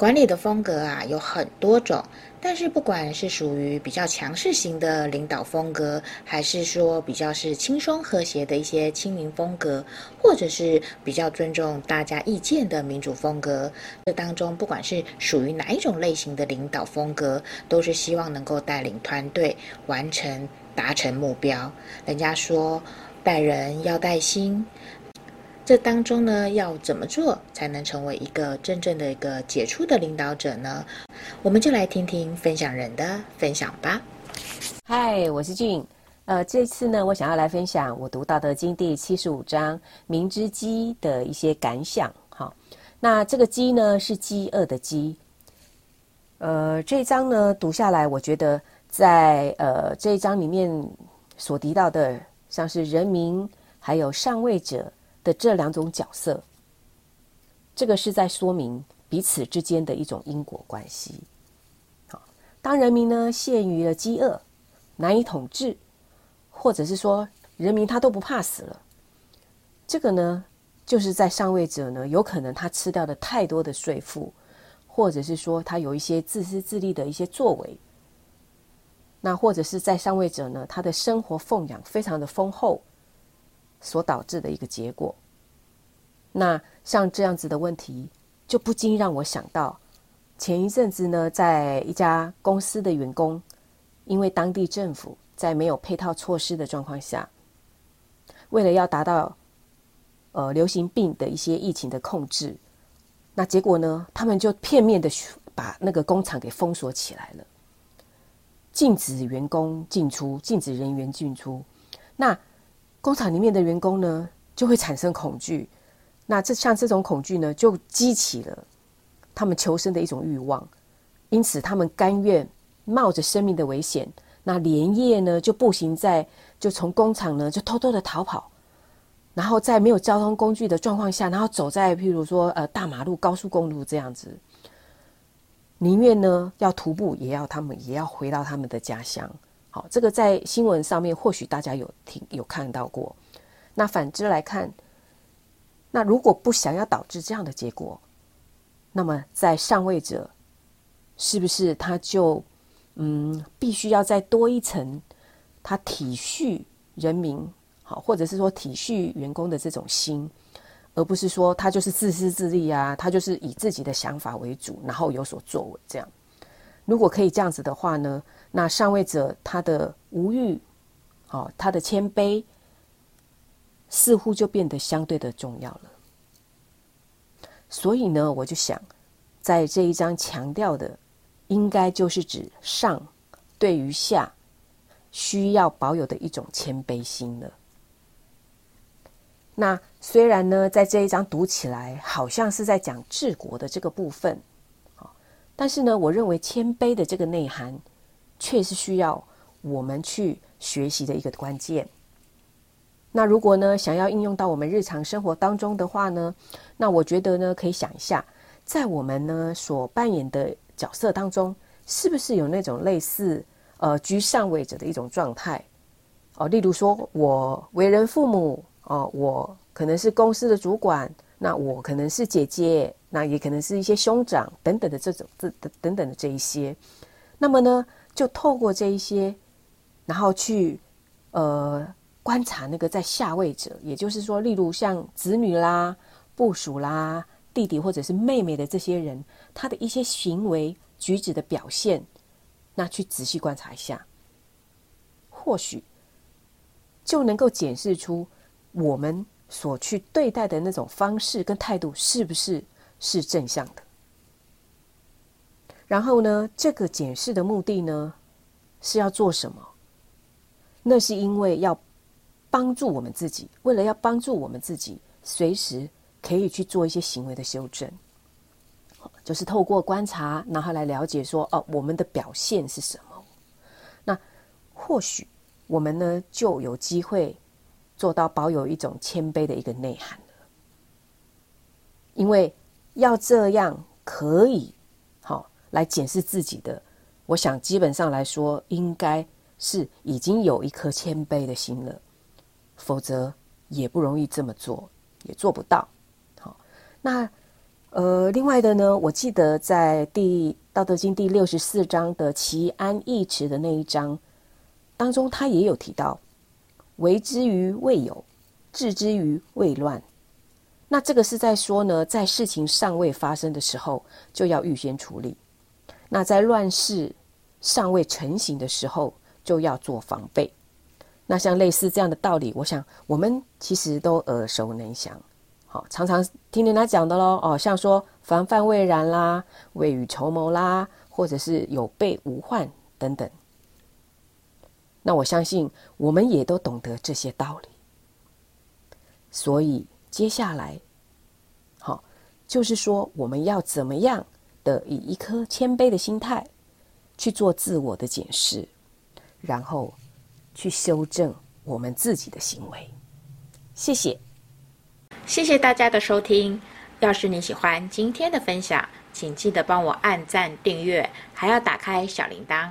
管理的风格啊有很多种，但是不管是属于比较强势型的领导风格，还是说比较是轻松和谐的一些亲民风格，或者是比较尊重大家意见的民主风格，这当中不管是属于哪一种类型的领导风格，都是希望能够带领团队完成达成目标。人家说带人要带心。这当中呢，要怎么做才能成为一个真正的一个杰出的领导者呢？我们就来听听分享人的分享吧。嗨，我是俊。呃，这次呢，我想要来分享我读《道德经》第七十五章“民之饥”的一些感想。好，那这个“饥”呢，是饥饿的“饥”。呃，这一章呢，读下来，我觉得在呃这一章里面所提到的，像是人民还有上位者。的这两种角色，这个是在说明彼此之间的一种因果关系。好，当人民呢陷于了饥饿，难以统治，或者是说人民他都不怕死了，这个呢就是在上位者呢有可能他吃掉了太多的税赋，或者是说他有一些自私自利的一些作为，那或者是在上位者呢他的生活奉养非常的丰厚。所导致的一个结果。那像这样子的问题，就不禁让我想到，前一阵子呢，在一家公司的员工，因为当地政府在没有配套措施的状况下，为了要达到呃流行病的一些疫情的控制，那结果呢，他们就片面的把那个工厂给封锁起来了，禁止员工进出，禁止人员进出，那。工厂里面的员工呢，就会产生恐惧。那这像这种恐惧呢，就激起了他们求生的一种欲望。因此，他们甘愿冒着生命的危险，那连夜呢就步行在，就从工厂呢就偷偷的逃跑，然后在没有交通工具的状况下，然后走在譬如说呃大马路、高速公路这样子，宁愿呢要徒步，也要他们也要回到他们的家乡。好，这个在新闻上面或许大家有听有看到过。那反之来看，那如果不想要导致这样的结果，那么在上位者是不是他就嗯必须要再多一层，他体恤人民好，或者是说体恤员工的这种心，而不是说他就是自私自利啊，他就是以自己的想法为主，然后有所作为这样。如果可以这样子的话呢，那上位者他的无欲，哦，他的谦卑，似乎就变得相对的重要了。所以呢，我就想，在这一章强调的，应该就是指上对于下需要保有的一种谦卑心了。那虽然呢，在这一章读起来好像是在讲治国的这个部分。但是呢，我认为谦卑的这个内涵，却是需要我们去学习的一个关键。那如果呢，想要应用到我们日常生活当中的话呢，那我觉得呢，可以想一下，在我们呢所扮演的角色当中，是不是有那种类似呃居上位者的一种状态？哦，例如说我为人父母，哦，我可能是公司的主管。那我可能是姐姐，那也可能是一些兄长等等的这种这等等的这一些，那么呢，就透过这一些，然后去呃观察那个在下位者，也就是说，例如像子女啦、部属啦、弟弟或者是妹妹的这些人，他的一些行为举止的表现，那去仔细观察一下，或许就能够检视出我们。所去对待的那种方式跟态度，是不是是正向的？然后呢，这个检视的目的呢，是要做什么？那是因为要帮助我们自己，为了要帮助我们自己，随时可以去做一些行为的修正，就是透过观察，然后来了解说，哦，我们的表现是什么？那或许我们呢，就有机会。做到保有一种谦卑的一个内涵了。因为要这样可以好来检视自己的，我想基本上来说，应该是已经有一颗谦卑的心了，否则也不容易这么做，也做不到。好，那呃，另外的呢，我记得在第《道德经》第六十四章的“齐安易持”的那一章当中，他也有提到：“为之于未有，治之于未乱。”那这个是在说呢，在事情尚未发生的时候，就要预先处理；那在乱世尚未成型的时候，就要做防备。那像类似这样的道理，我想我们其实都耳熟能详，好，常常听人家讲的喽。哦，像说防范未然啦，未雨绸缪啦，或者是有备无患等等。那我相信我们也都懂得这些道理，所以。接下来，好，就是说我们要怎么样的以一颗谦卑的心态去做自我的检视，然后去修正我们自己的行为。谢谢，谢谢大家的收听。要是你喜欢今天的分享，请记得帮我按赞、订阅，还要打开小铃铛。